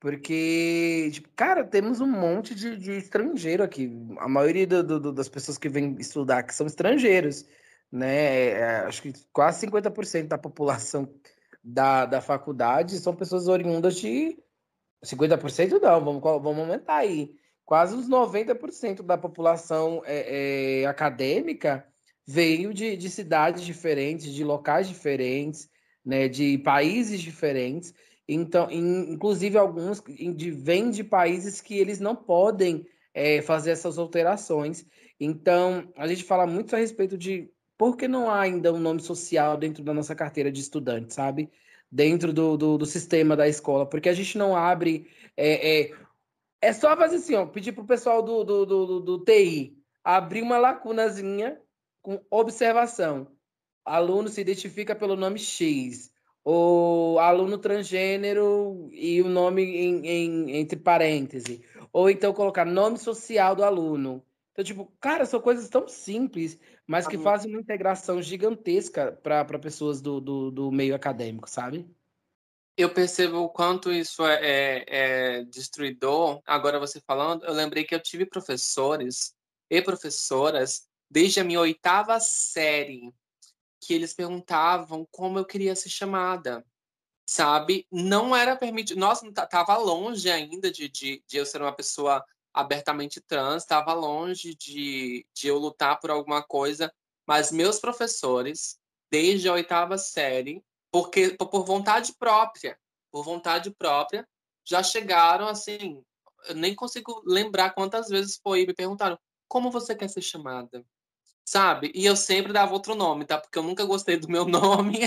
Porque, tipo, cara, temos um monte de, de estrangeiro aqui. A maioria do, do, das pessoas que vêm estudar aqui são estrangeiros, né? É, acho que quase 50% da população da, da faculdade são pessoas oriundas de. 50% não, vamos, vamos aumentar aí. Quase uns 90% da população é, é, acadêmica veio de, de cidades diferentes, de locais diferentes, né, de países diferentes. Então, inclusive alguns vêm de países que eles não podem é, fazer essas alterações. Então, a gente fala muito a respeito de por que não há ainda um nome social dentro da nossa carteira de estudante, sabe? Dentro do, do, do sistema da escola, porque a gente não abre. É, é, é só fazer assim, ó, pedir para o pessoal do, do, do, do, TI abrir uma lacunazinha com observação. Aluno se identifica pelo nome X. Ou aluno transgênero e o nome em, em, entre parênteses. Ou então colocar nome social do aluno. Então, tipo, cara, são coisas tão simples, mas que fazem uma integração gigantesca para pessoas do, do, do meio acadêmico, sabe? Eu percebo o quanto isso é, é, é, destruidor. Agora você falando, eu lembrei que eu tive professores e professoras desde a minha oitava série que eles perguntavam como eu queria ser chamada, sabe? Não era permitido. Nossa, tava longe ainda de, de, de eu ser uma pessoa abertamente trans, estava longe de, de eu lutar por alguma coisa, mas meus professores, desde a oitava série, porque por vontade própria, por vontade própria, já chegaram assim, eu nem consigo lembrar quantas vezes foi me perguntaram como você quer ser chamada, sabe? E eu sempre dava outro nome, tá? Porque eu nunca gostei do meu nome,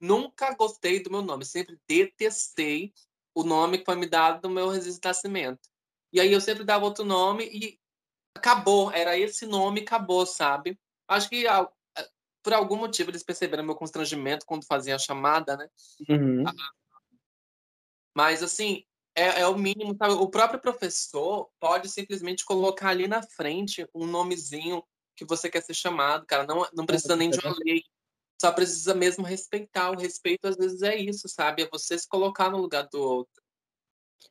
nunca gostei do meu nome, sempre detestei o nome que foi me dado do meu resistacimento. E aí eu sempre dava outro nome e acabou, era esse nome, acabou, sabe? Acho que por algum motivo eles perceberam meu constrangimento quando fazia a chamada, né? Uhum. Mas assim, é, é, o mínimo, sabe? O próprio professor pode simplesmente colocar ali na frente um nomezinho que você quer ser chamado, cara. Não, não precisa nem de uma lei. Só precisa mesmo respeitar. O respeito, às vezes, é isso, sabe? É você se colocar no lugar do outro.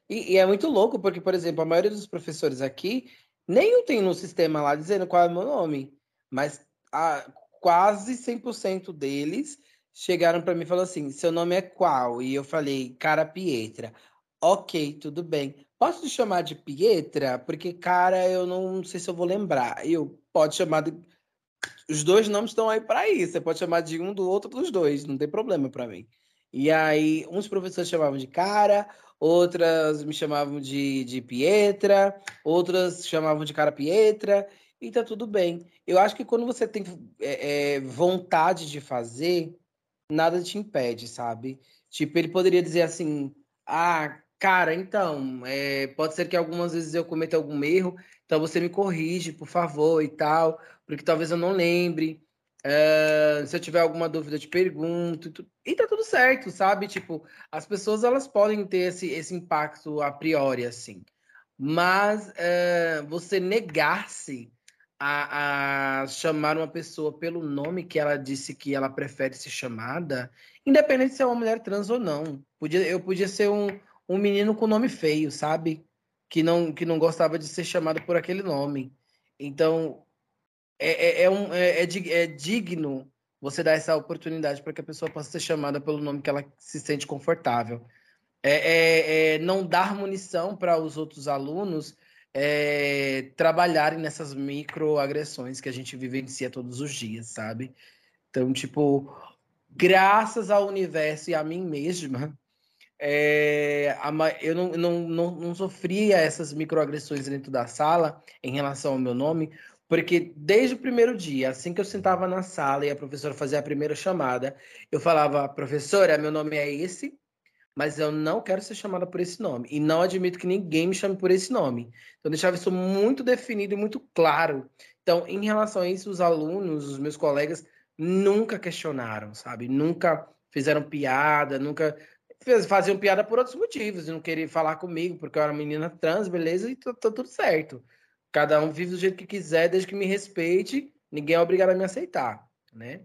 E, e, é muito louco, porque, por exemplo, a maioria dos professores aqui, nenhum tem no sistema lá dizendo qual é o meu nome. Mas a, quase 100% deles chegaram para mim e falaram assim: seu nome é qual? E eu falei, cara Pietra. Ok, tudo bem. Posso te chamar de Pietra? Porque, cara, eu não sei se eu vou lembrar. Eu pode chamar de. Os dois nomes estão aí para isso. Você pode chamar de um do outro dos dois, não tem problema para mim. E aí, uns professores chamavam de cara, outras me chamavam de, de Pietra, outras chamavam de cara Pietra, e tá tudo bem. Eu acho que quando você tem é, é, vontade de fazer, nada te impede, sabe? Tipo, ele poderia dizer assim: ah, cara, então, é, pode ser que algumas vezes eu cometa algum erro, então você me corrige, por favor, e tal, porque talvez eu não lembre. Uh, se eu tiver alguma dúvida, eu te pergunto. E tá tudo certo, sabe? Tipo, as pessoas elas podem ter esse, esse impacto a priori, assim. Mas uh, você negar-se a, a, chamar uma pessoa pelo nome que ela disse que ela prefere ser chamada, independente se é uma mulher trans ou não. Podia, eu podia ser um, um menino com nome feio, sabe? Que não, que não gostava de ser chamado por aquele nome. Então, é, é, é, um, é, é, é digno você dar essa oportunidade para que a pessoa possa ser chamada pelo nome que ela se sente confortável. É, é, é não dar munição para os outros alunos é, trabalharem nessas microagressões que a gente vivencia todos os dias, sabe? Então, tipo, graças ao universo e a mim mesma, é, eu não, não, não, não sofria essas microagressões dentro da sala em relação ao meu nome, porque desde o primeiro dia, assim que eu sentava na sala e a professora fazia a primeira chamada, eu falava, professora, meu nome é esse, mas eu não quero ser chamada por esse nome. E não admito que ninguém me chame por esse nome. Então, deixava isso muito definido e muito claro. Então, em relação a isso, os alunos, os meus colegas, nunca questionaram, sabe? Nunca fizeram piada, nunca faziam piada por outros motivos, não queriam falar comigo porque eu era menina trans, beleza, e tá, tá tudo certo. Cada um vive do jeito que quiser, desde que me respeite, ninguém é obrigado a me aceitar, né?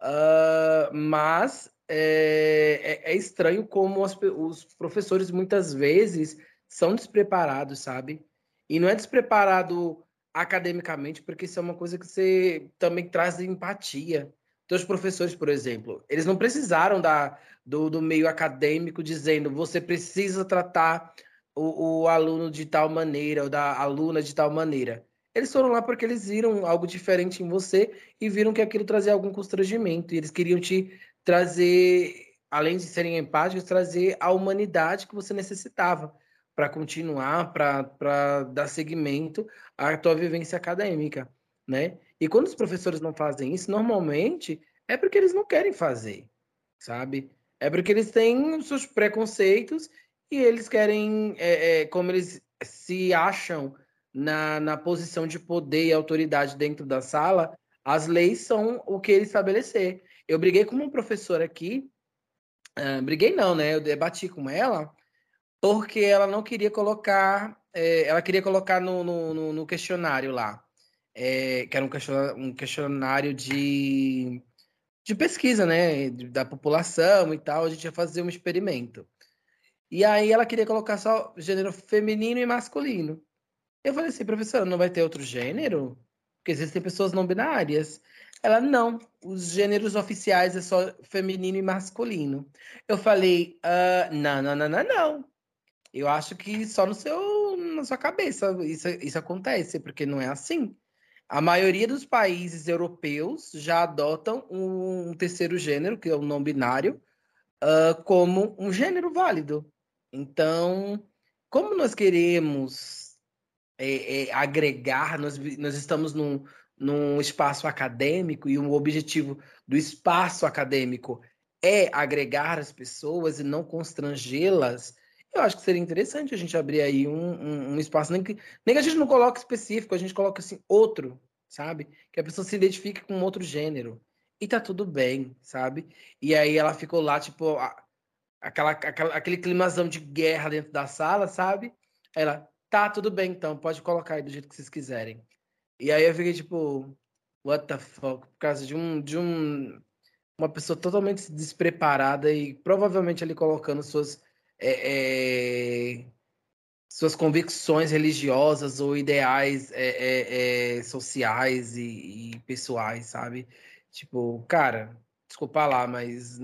Uh, mas é, é, é, estranho como as, os professores muitas vezes são despreparados, sabe? E não é despreparado academicamente, porque isso é uma coisa que você também traz empatia. Então, os professores, por exemplo, eles não precisaram da, do, do meio acadêmico dizendo você precisa tratar o, o aluno de tal maneira, ou da aluna de tal maneira. Eles foram lá porque eles viram algo diferente em você e viram que aquilo trazia algum constrangimento. E eles queriam te trazer, além de serem empáticos, trazer a humanidade que você necessitava para continuar, para dar seguimento à tua vivência acadêmica, né? E quando os professores não fazem isso, normalmente é porque eles não querem fazer, sabe? É porque eles têm os seus preconceitos e eles querem, é, é, como eles se acham na, na posição de poder e autoridade dentro da sala, as leis são o que ele estabelecer. Eu briguei com uma professora aqui, uh, briguei não, né? Eu debati com ela, porque ela não queria colocar, é, ela queria colocar no, no, no questionário lá, é, que era um questionário, de, de pesquisa, né? Da população e tal, a gente ia fazer um experimento. E aí ela queria colocar só gênero feminino e masculino. Eu falei assim, professora, não vai ter outro gênero? Porque existem pessoas não binárias. Ela, não, os gêneros oficiais é só feminino e masculino. Eu falei, uh, não, não, não, não, não. Eu acho que só no seu, na sua cabeça isso, isso acontece, porque não é assim. A maioria dos países europeus já adotam um terceiro gênero, que é o não binário, uh, como um gênero válido. Então, como nós queremos é, é, agregar, nós, nós estamos num, num espaço acadêmico e o objetivo do espaço acadêmico é agregar as pessoas e não constrangê-las, eu acho que seria interessante a gente abrir aí um, um, um, espaço, nem que, nem que a gente não coloque específico, a gente coloque assim, outro, sabe? Que a pessoa se identifique com outro gênero. E tá tudo bem, sabe? E aí ela ficou lá, tipo, aquela, aquela, aquele climazão de guerra dentro da sala, sabe? Ela, Tá, tudo bem então, pode colocar aí do jeito que vocês quiserem. E aí eu fiquei tipo, what the fuck? Por causa de um. De um uma pessoa totalmente despreparada e provavelmente ali colocando suas. É, é, suas convicções religiosas ou ideais é, é, sociais e, e, pessoais, sabe? Tipo, cara, desculpa lá, mas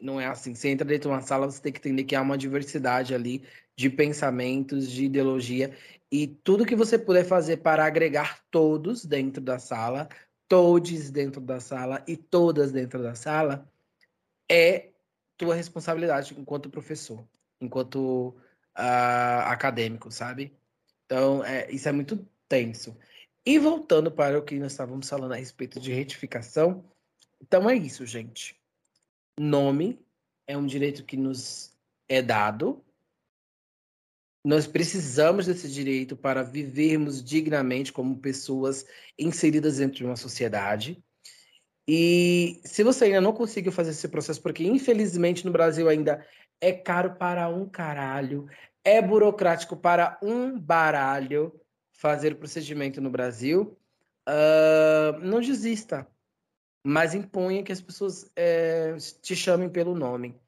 não é assim. Você entra dentro de uma sala, você tem que entender que há uma diversidade ali de pensamentos, de ideologia, e tudo que você puder fazer para agregar todos dentro da sala, todos dentro da sala e todas dentro da sala, é tua responsabilidade enquanto professor, enquanto uh, acadêmico, sabe? Então, é, isso é muito tenso. E voltando para o que nós estávamos falando a respeito de retificação, então é isso, gente. Nome é um direito que nos é dado, nós precisamos desse direito para vivermos dignamente como pessoas inseridas dentro de uma sociedade. E se você ainda não conseguiu fazer esse processo, porque infelizmente no Brasil ainda é caro para um caralho, é burocrático para um baralho fazer o procedimento no Brasil, uh, não desista, mas imponha que as pessoas é, te chamem pelo nome.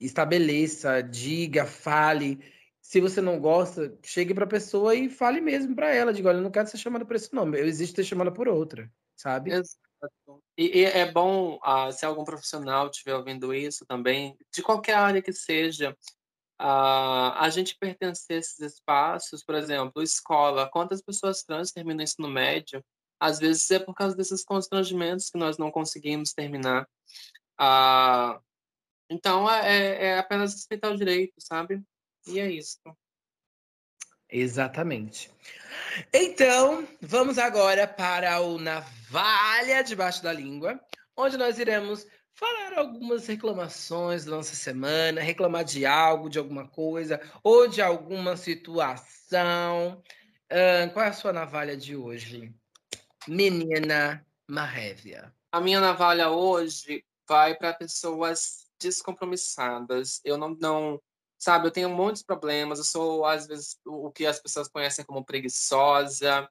Estabeleça, diga, fale se você não gosta, chegue para a pessoa e fale mesmo para ela, diga, olha, eu não quero ser chamada por esse nome, eu existo ser chamada por outra, sabe? Exato. E, e é bom, ah, se algum profissional estiver ouvindo isso também, de qualquer área que seja, ah, a gente pertencer a esses espaços, por exemplo, escola, quantas pessoas trans terminam o ensino médio? Às vezes é por causa desses constrangimentos que nós não conseguimos terminar. Ah, então, é, é apenas respeitar o direito, sabe? E é isso. Exatamente. Então, vamos agora para o Navalha debaixo da língua, onde nós iremos falar algumas reclamações da nossa semana, reclamar de algo, de alguma coisa, ou de alguma situação. Uh, qual é a sua navalha de hoje, menina Marrévia? A minha navalha hoje vai para pessoas descompromissadas. Eu não, não sabe? Eu tenho muitos problemas. Eu sou, às vezes, o que as pessoas conhecem como preguiçosa.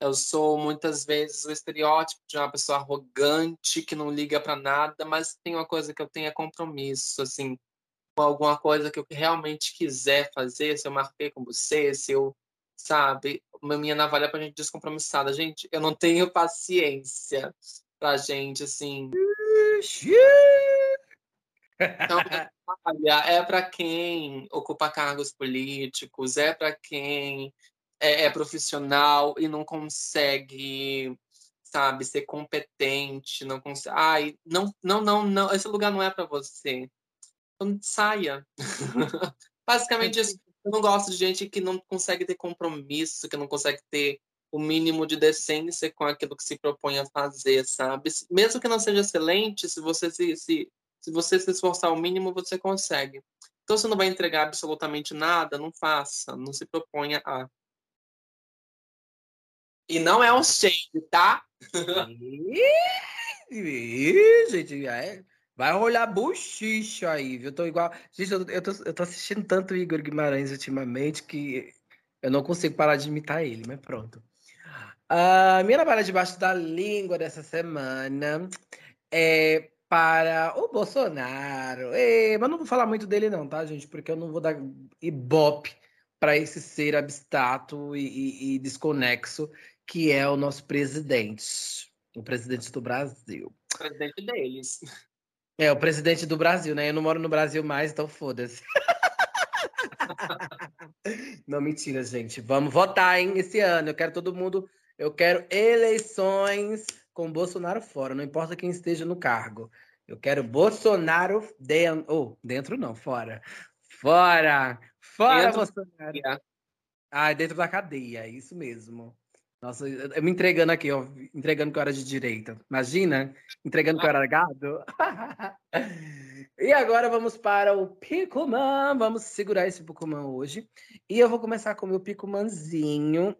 Eu sou, muitas vezes, o estereótipo de uma pessoa arrogante, que não liga para nada, mas tem uma coisa que eu tenho é compromisso, assim, com alguma coisa que eu realmente quiser fazer, se eu marquei com você, se eu, sabe? Minha navalha pra gente descompromissada. Gente, eu não tenho paciência pra gente, assim. Então, é para quem ocupa cargos políticos, é para quem é, é, profissional e não consegue, sabe, ser competente, não consegue. Ai, não, não, não, não, esse lugar não é para você. Então, saia. Basicamente isso. Eu não gosto de gente que não consegue ter compromisso, que não consegue ter o mínimo de decência com aquilo que se propõe a fazer, sabe? Mesmo que não seja excelente, se você se, se se você se esforçar o mínimo, você consegue. Então, você não vai entregar absolutamente nada, não faça, não se proponha a. E não é um shade, tá? Gente, é. vai rolar buchicho aí, viu? Eu tô igual. Gente, eu, eu, tô, eu tô assistindo tanto Igor Guimarães ultimamente que eu não consigo parar de imitar ele, mas pronto. A minha navalha debaixo da língua dessa semana é para o Bolsonaro. É, mas não vou falar muito dele, não, tá, gente? Porque eu não vou dar ibope para esse ser abstrato e, e, e desconexo que é o nosso presidente. O presidente do Brasil. O presidente deles. É, o presidente do Brasil, né? Eu não moro no Brasil mais, então foda-se. não, mentira, gente. Vamos votar, hein, esse ano. Eu quero todo mundo. Eu quero eleições com Bolsonaro fora, não importa quem esteja no cargo. Eu quero Bolsonaro dentro. Oh, dentro não, fora. Fora! Fora, dentro Bolsonaro! Ah, dentro da cadeia, isso mesmo. Nossa, eu me entregando aqui, ó, entregando que eu era de direita. Imagina, entregando que eu era gado. e agora vamos para o Picoman. Vamos segurar esse Picoman hoje. E eu vou começar com o meu Picomanzinho,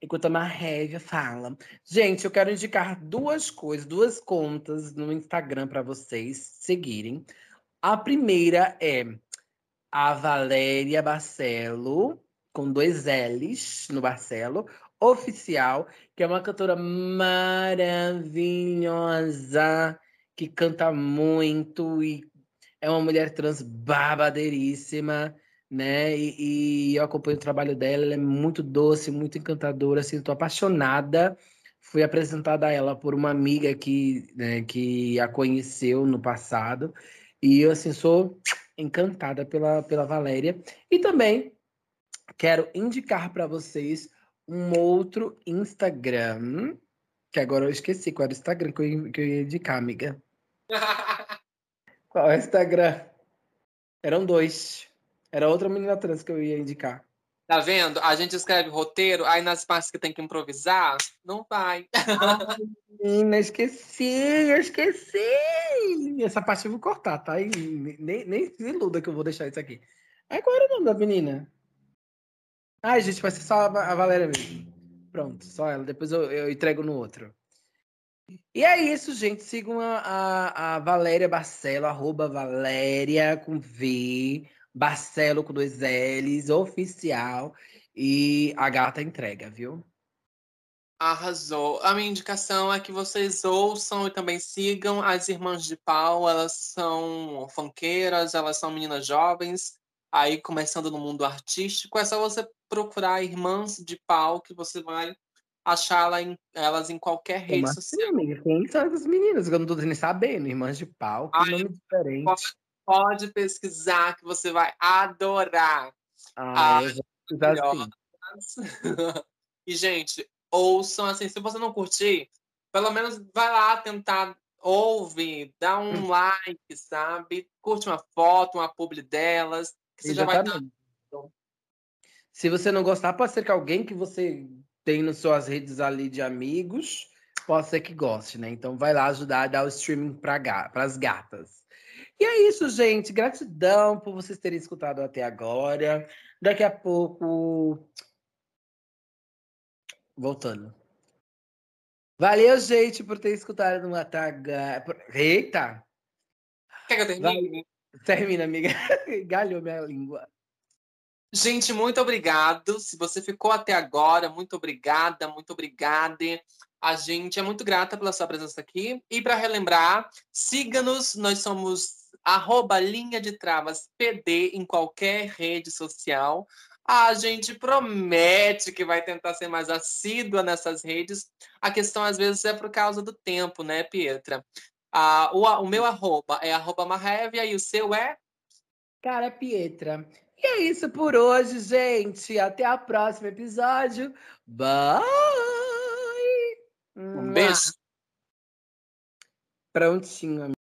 enquanto a Marrévia fala. Gente, eu quero indicar duas coisas, duas contas no Instagram para vocês seguirem. A primeira é a Valéria Barcelo, com dois L's no Barcelo Oficial, que é uma cantora maravilhosa, que canta muito e é uma mulher trans babadeiríssima, né? E, e eu acompanho o trabalho dela, ela é muito doce, muito encantadora, assim, tô apaixonada. Fui apresentada a ela por uma amiga que, né, que a conheceu no passado. E eu, assim, sou encantada pela, pela Valéria. E também quero indicar para vocês um outro Instagram, que agora eu esqueci qual era o Instagram que eu, que eu ia indicar, amiga. qual é o Instagram? Eram dois. Era outra menina trans que eu ia indicar. Tá vendo? A gente escreve roteiro, aí nas partes que tem que improvisar, não vai. menina, esqueci, eu esqueci. Essa parte eu vou cortar, tá? E nem, nem se iluda que eu vou deixar isso aqui. Aí qual era o nome da menina? Ai, gente, vai ser só a Valéria mesmo. Pronto, só ela. Depois eu, eu entrego no outro. E é isso, gente. Sigam a, a, a Valéria Barcelo, arroba Valéria com V, Barcelo com dois L's, oficial. E a gata entrega, viu? Arrasou. A minha indicação é que vocês ouçam e também sigam as Irmãs de Pau. Elas são funkeiras, elas são meninas jovens, aí começando no mundo artístico. É só você procurar Irmãs de Pau, que você vai achar em, elas em qualquer rede Como assim, social. amiga? Quem são essas meninas? Eu não tô nem sabendo. Irmãs de Pau, que Ai, nome diferente. Pode, pode, pesquisar, que você vai adorar. Ah, assim. e, gente, ouçam assim, se você não curtir, pelo menos vai lá tentar ouve, dá um hum. like, sabe? Curte uma foto, uma publi delas, que você Exatamente. já vai estar se você não gostar, pode ser que alguém que você tem nas suas redes ali de amigos, pode ser que goste, né? Então vai lá ajudar a dar o streaming para as gatas. E é isso, gente. Gratidão por vocês terem escutado até agora. Daqui a pouco. Voltando. Valeu, gente, por ter escutado no Mataga. Eita! Quer que eu termine? Termina, amiga. Galhou minha língua. Gente, muito obrigado. Se você ficou até agora, muito obrigada, muito obrigada. A gente é muito grata pela sua presença aqui. E para relembrar, siga-nos, nós somos arroba linha de travas PD em qualquer rede social. A gente promete que vai tentar ser mais assídua nessas redes. A questão, às vezes, é por causa do tempo, né, Pietra? Ah, o, o meu arroba é arroba Marrevia e o seu é? Cara, Pietra. E é isso por hoje, gente. Até o próximo episódio. Bye! Um beijo. Prontinho,